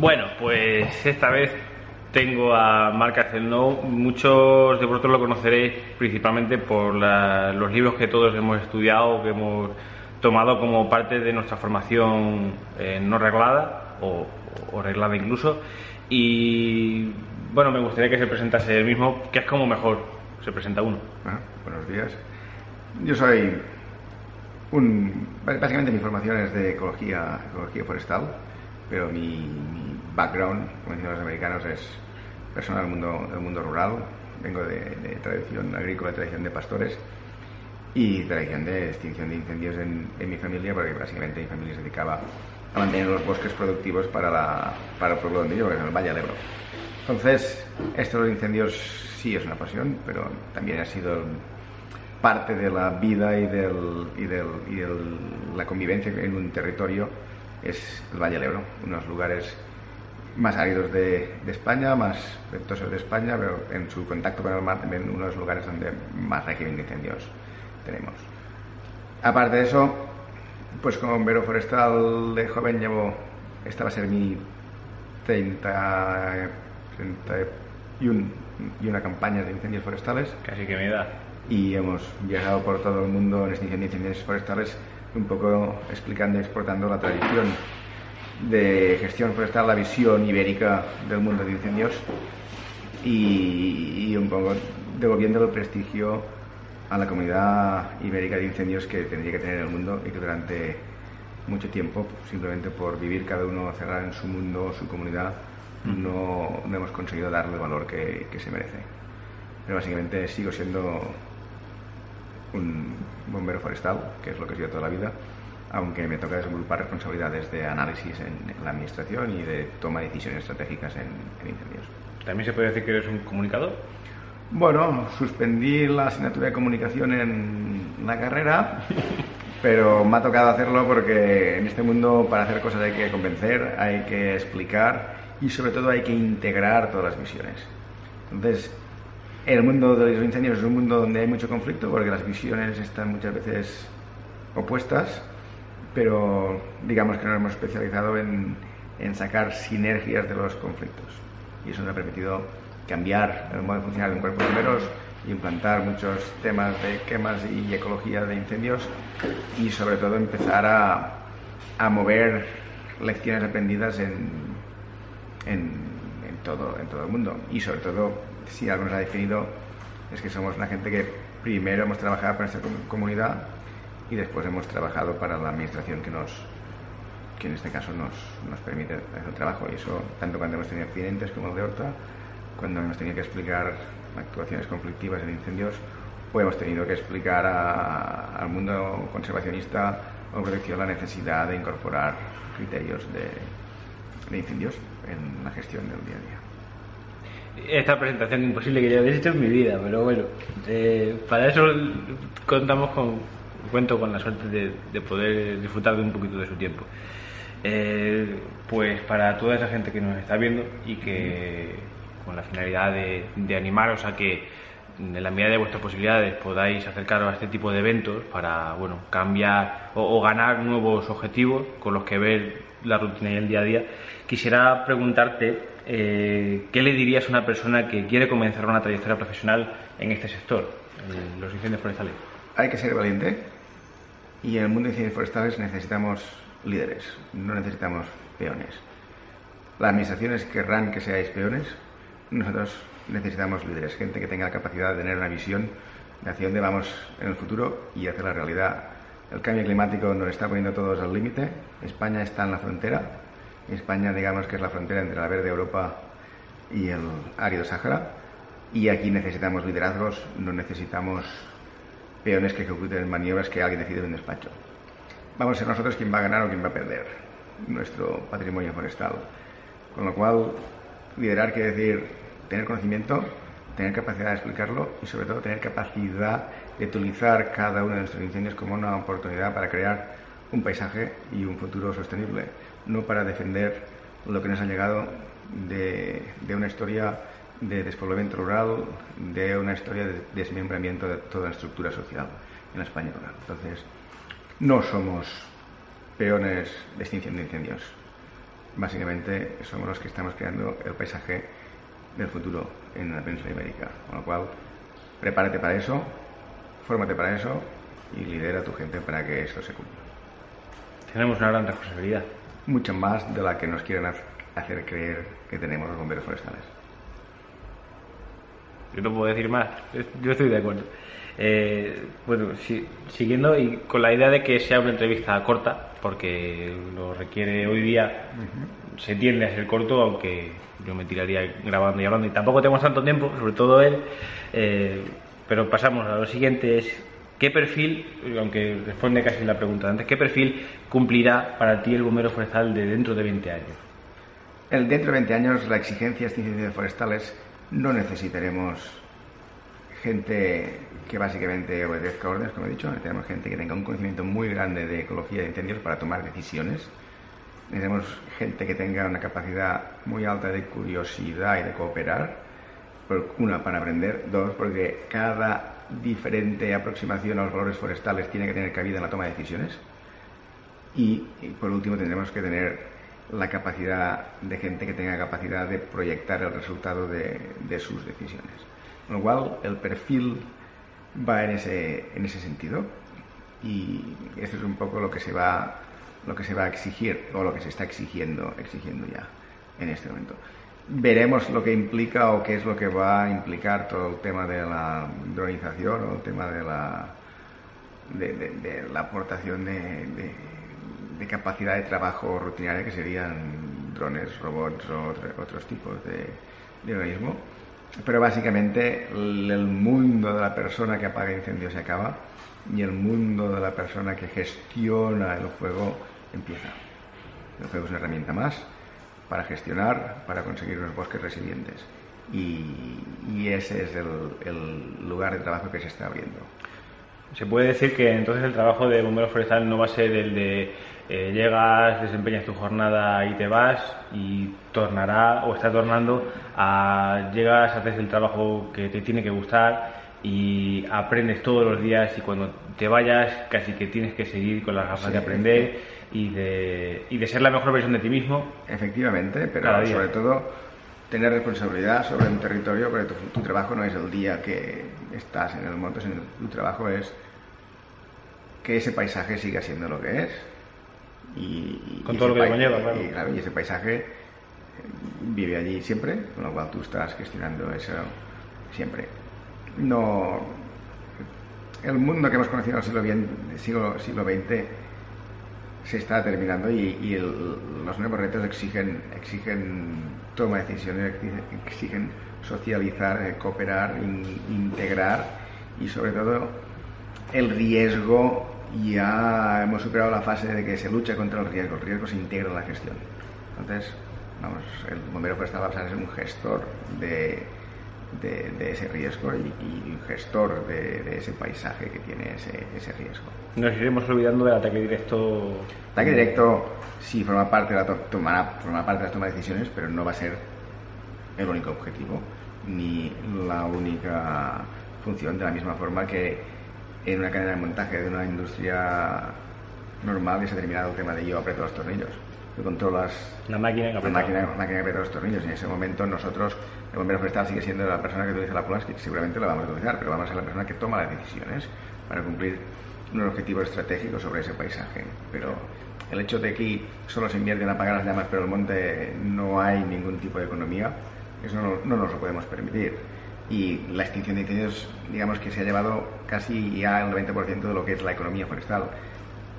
Bueno, pues esta vez tengo a Marc Acelno. Muchos de vosotros lo conoceréis principalmente por los libros que todos hemos estudiado, que hemos tomado como parte de nuestra formación eh, no reglada o, reglada incluso. Y bueno, me gustaría que se presentase él mismo, que es como mejor se presenta uno. Ah, buenos días. Yo soy un. Básicamente mi formación es de ecología, ecología forestal pero mi, background, como dicen los americanos, es personal del mundo, del mundo rural. Vengo de, tradición agrícola, tradición de pastores y tradición de extinción de incendios en, mi familia, porque básicamente mi familia se dedicaba a mantener los bosques productivos para, la, para el pueblo donde yo, que es el Valle del Ebro. Entonces, esto de los incendios sí es una pasión, pero también ha sido parte de la vida y, del, y, del, y la convivencia en un territorio es el Valle del Ebro, unos lugares más áridos de, España, más ventosos de España, pero en su contacto con el mar también uno de los lugares donde más régimen de incendios tenemos. Aparte de eso, pues como bombero forestal de joven llevo, esta va a ser mi 30, 31 y una campaña de incendios forestales. Casi que me da. Y hemos viajado por todo el mundo en extinción de incendios forestales un poco explicando y exportando la tradición de gestión forestal, la visión ibérica del mundo de incendios y, un poco devolviendo el prestigio a la comunidad ibérica de incendios que tendría que tener el mundo y que durante mucho tiempo, simplemente por vivir cada uno cerrado en su mundo, su comunidad, no, hemos conseguido darle el valor que, que se merece. Pero básicamente sigo siendo un bombero forestal, que es lo que he sido toda la vida, aunque me toca desenvolver responsabilidades de análisis en, la administración y de toma de decisiones estratégicas en, incendios. ¿También se puede decir que eres un comunicador? Bueno, suspendí la asignatura de comunicación en la carrera, pero me ha tocado hacerlo porque en este mundo para hacer cosas hay que convencer, hay que explicar y sobre todo hay que integrar todas las visiones. Entonces, el mundo de los incendios es un mundo donde hay mucho conflicto porque las visiones están muchas veces opuestas, pero digamos que nos hemos especializado en, sacar sinergias de los conflictos. Y eso nos ha permitido cambiar el modo de funcionar de un cuerpo de bomberos, implantar muchos temas de quemas y ecología de incendios y sobre todo empezar a, a mover lecciones aprendidas en, en, en, todo, en todo el mundo y sobre todo si algo nos ha definido es que somos una gente que primero hemos trabajado para nuestra comunidad y después hemos trabajado para la administración que nos que en este caso nos, nos permite hacer el trabajo. Y eso tanto cuando hemos tenido accidentes como el de Horta cuando hemos tenido que explicar actuaciones conflictivas en incendios o hemos tenido que explicar al mundo conservacionista o protección la necesidad de incorporar criterios de, de incendios en la gestión del día a día esta presentación imposible que yo habéis hecho en mi vida, pero bueno, eh, para eso contamos con, cuento con la suerte de, poder disfrutar de un poquito de su tiempo. Eh, pues para toda esa gente que nos está viendo y que con la finalidad de, animaros a que en la medida de vuestras posibilidades podáis acercaros a este tipo de eventos para bueno cambiar o, o ganar nuevos objetivos con los que ver la rutina y el día a día, quisiera preguntarte eh, ¿qué le dirías a una persona que quiere comenzar una trayectoria profesional en este sector, en los incendios forestales? Hay que ser valiente y en el mundo de incendios forestales necesitamos líderes, no necesitamos peones. Las administraciones querrán que seáis peones, nosotros necesitamos líderes, gente que tenga la capacidad de tener una visión de hacia dónde vamos en el futuro y hacer la realidad. El cambio climático nos está poniendo todos al límite, España está en la frontera, España, digamos que es la frontera entre la verde Europa y el árido Sahara. Y aquí necesitamos liderazgos, no necesitamos peones que ejecuten maniobras que alguien decide en un despacho. Vamos a ser nosotros quien va a ganar o quien va a perder nuestro patrimonio forestal. Con lo cual, liderar quiere decir tener conocimiento, tener capacidad de explicarlo y sobre todo tener capacidad de utilizar cada uno de nuestros incendios como una oportunidad para crear un paisaje y un futuro sostenible no para defender lo que nos ha llegado de, una historia de despoblamiento rural, de una historia de desmembramiento de toda la estructura social en la España rural. Entonces, no somos peones de extinción de incendios. Básicamente somos los que estamos creando el paisaje del futuro en la península ibérica. Con lo cual, prepárate para eso, fórmate para eso y lidera a tu gente para que eso se cumpla. Tenemos una gran responsabilidad. Mucho más de la que nos quieren hacer creer que tenemos los bomberos forestales. Yo no puedo decir más, yo estoy de acuerdo. Eh, bueno, siguiendo y con la idea de que sea una entrevista corta, porque lo requiere hoy día, se tiende a ser corto, aunque yo me tiraría grabando y hablando, y tampoco tenemos tanto tiempo, sobre todo él, eh, pero pasamos a lo siguiente, es ¿qué perfil, aunque responde casi la pregunta antes, qué perfil cumplirá para ti el bombero forestal de dentro de 20 años? El dentro de 20 años, la exigencia de ciencias forestales, no necesitaremos gente que básicamente obedezca órdenes, como he dicho, necesitamos gente que tenga un conocimiento muy grande de ecología de incendios para tomar decisiones. Necesitamos gente que tenga una capacidad muy alta de curiosidad y de cooperar. Una, para aprender. Dos, porque cada diferente aproximación a los valores forestales tiene que tener cabida en la toma de decisiones. Y, por último, tendremos que tener la capacidad de gente que tenga capacidad de proyectar el resultado de sus decisiones. Con lo cual, el perfil va en ese, en ese sentido. Y esto es un poco lo que se va lo que se va a exigir o lo que se está exigiendo exigiendo ya en este momento. Veremos lo que implica o qué es lo que va a implicar todo el tema de la dronización o el tema de la de, la aportación de, de, capacidad de trabajo rutinaria que serían drones, robots o otros tipos de, organismo pero básicamente el mundo de la persona que apaga incendios se acaba y el mundo de la persona que gestiona el fuego empieza. El fuego es una herramienta más para gestionar, para conseguir unos bosques resilientes. Y, ese es el, lugar de trabajo que se está abriendo. Se puede decir que entonces el trabajo de bombero forestal no va a ser el de eh, llegas, desempeñas tu jornada y te vas y tornará o está tornando a llegas, haces el trabajo que te tiene que gustar y aprendes todos los días y cuando te vayas casi que tienes que seguir con las gafas de aprender y de, y de ser la mejor versión de ti mismo. Efectivamente, pero sobre todo tener responsabilidad sobre un territorio, porque tu, trabajo no es el día que estás en el monte, sino tu trabajo es que ese paisaje siga siendo lo que es y, con todo lo que conlleva, claro. Y, ese paisaje eh, vive allí siempre, con lo cual tú estás gestionando eso siempre. No, el mundo que hemos conocido en el siglo, siglo, XX se está terminando y, los nuevos retos exigen, exigen toma de decisiones, exigen socializar, eh, cooperar, integrar y sobre todo el riesgo ya hemos superado la fase de que se lucha contra el riesgo, el riesgo se integra en la gestión. Entonces, vamos, el bombero forestal va a ser un gestor de, de, ese riesgo y, un gestor de, ese paisaje que tiene ese, ese, riesgo. Nos iremos olvidando del ataque directo. Ataque directo sí forma parte de la toma, forma parte de la toma de decisiones, pero no va a ser el único objetivo ni la única función de la misma forma que en una cadena de montaje de una industria normal y se ha terminado el tema de yo aprieto los tornillos. Tú controlas la máquina que la máquina, máquina aprieta los tornillos y en ese momento nosotros, el bombero forestal sigue siendo la persona que utiliza la pulgas, que seguramente la vamos a utilizar, pero vamos a ser la persona que toma las decisiones para cumplir unos objetivos estratégicos sobre ese paisaje. Pero el hecho de que solo se invierte en apagar las llamas, pero el monte no hay ningún tipo de economía, eso no, no nos lo podemos permitir y la extinción de incendios, digamos que se ha llevado casi ya el 90% de lo que es la economía forestal.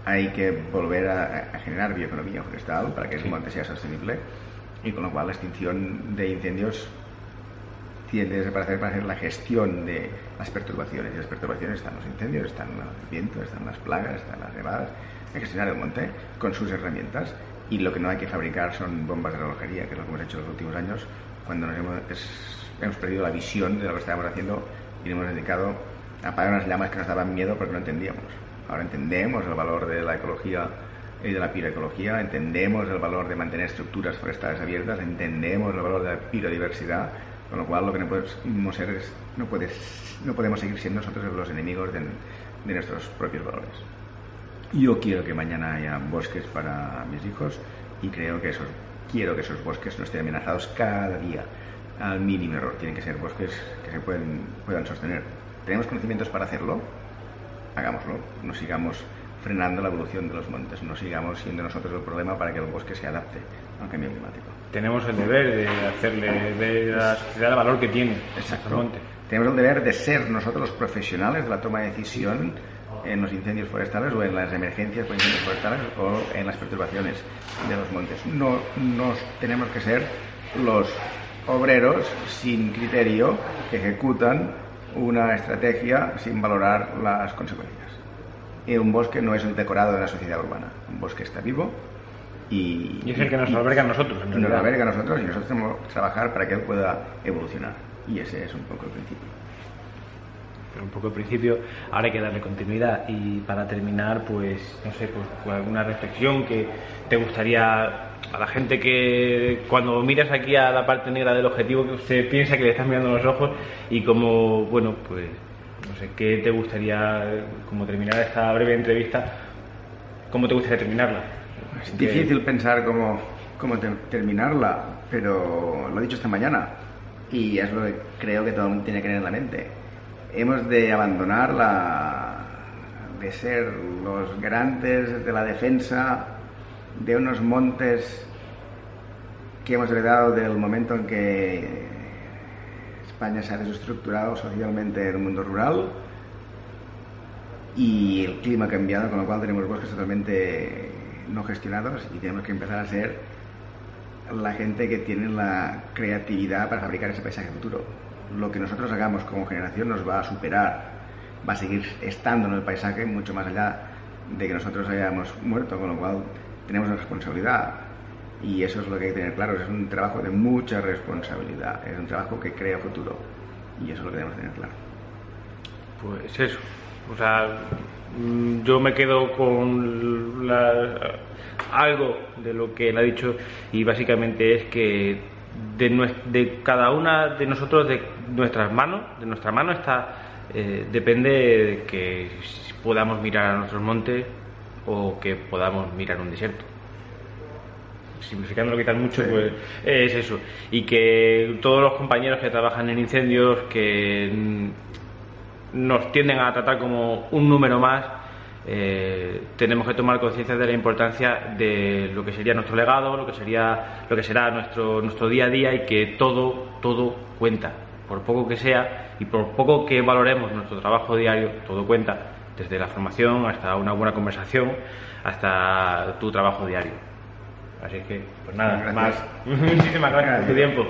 Hay que volver a, generar bioeconomía forestal para que el monte sea sostenible y con lo cual la extinción de incendios tiende a desaparecer para hacer la gestión de las perturbaciones. Y las perturbaciones están los incendios, están el viento, están las plagas, están las nevadas. Hay que gestionar el monte con sus herramientas y lo que no hay que fabricar son bombas de relojería, que es lo que hemos hecho en los últimos años cuando nos hemos, hemos perdido la visión de lo que estábamos haciendo y nos hemos dedicado a apagar unas llamas que nos daban miedo porque no entendíamos. Ahora entendemos el valor de la ecología y de la piroecología, entendemos el valor de mantener estructuras forestales abiertas, entendemos el valor de la biodiversidad, con lo cual lo que no podemos ser es, no, puedes, no podemos seguir siendo nosotros los enemigos de, de nuestros propios valores. Yo quiero que mañana haya bosques para mis hijos y creo que eso quiero que esos bosques no estén amenazados cada día al mínimo error. Tienen que ser bosques que se pueden, puedan sostener. ¿Tenemos conocimientos para hacerlo? Hagámoslo. No sigamos frenando la evolución de los montes, no sigamos siendo nosotros el problema para que el bosque se adapte al cambio climático. Tenemos el deber de hacerle ver a la sociedad el valor que tiene Exacto. el monte. Tenemos el deber de ser nosotros los profesionales de la toma de decisión en los incendios forestales o en las emergencias por incendios forestales o en las perturbaciones de los montes. No nos tenemos que ser los obreros sin criterio que ejecutan una estrategia sin valorar las consecuencias. Y un bosque no es el decorado de la sociedad urbana. Un bosque está vivo y, Y es el que nos alberga a nosotros, en y nos alberga a nosotros y nosotros tenemos que trabajar para que él pueda evolucionar. Y ese es un poco el principio. Pero un poco al principio, ahora hay que darle continuidad. Y para terminar, pues, no sé, pues con alguna reflexión que te gustaría a la gente que cuando miras aquí a la parte negra del objetivo, que usted piensa que le estás mirando los ojos y como, bueno, pues, no sé, ¿qué te gustaría, como terminar esta breve entrevista, cómo te gustaría terminarla? Es difícil pensar cómo, cómo ter- terminarla, pero lo he dicho esta mañana y es lo que creo que todo el mundo tiene que tener en la mente. Hemos de abandonar la de ser los garantes de la defensa de unos montes que hemos heredado del momento en que España se ha desestructurado socialmente en el mundo rural y el clima ha cambiado, con lo cual tenemos bosques totalmente no gestionados y tenemos que empezar a ser la gente que tiene la creatividad para fabricar ese paisaje futuro. Lo que nosotros hagamos como generación nos va a superar, va a seguir estando en el paisaje mucho más allá de que nosotros hayamos muerto, con lo cual tenemos una responsabilidad. Y eso es lo que hay que tener claro, es un trabajo de mucha responsabilidad, es un trabajo que crea futuro. Y eso es lo que debemos tener claro. Pues eso. O sea, mm, yo me quedo con la- algo de lo que él ha dicho y básicamente es que de, de cada una de nosotros, de nuestras manos, de nuestra mano está, eh, depende de que podamos mirar a nuestros montes o que podamos mirar un desierto simplificando lo que tal mucho, Sí. pues es eso. Y que todos los compañeros que trabajan en incendios, que nos tienden a tratar como un número más, eh, tenemos que tomar conciencia de la importancia de lo que sería nuestro legado, lo que sería, lo que será nuestro, nuestro día a día y que todo, todo cuenta. Por poco que sea y por poco que valoremos nuestro trabajo diario, todo cuenta. Desde la formación hasta una buena conversación, hasta tu trabajo diario. Así que, pues nada, Gracias. más. Muchísimas gracias por tu tiempo.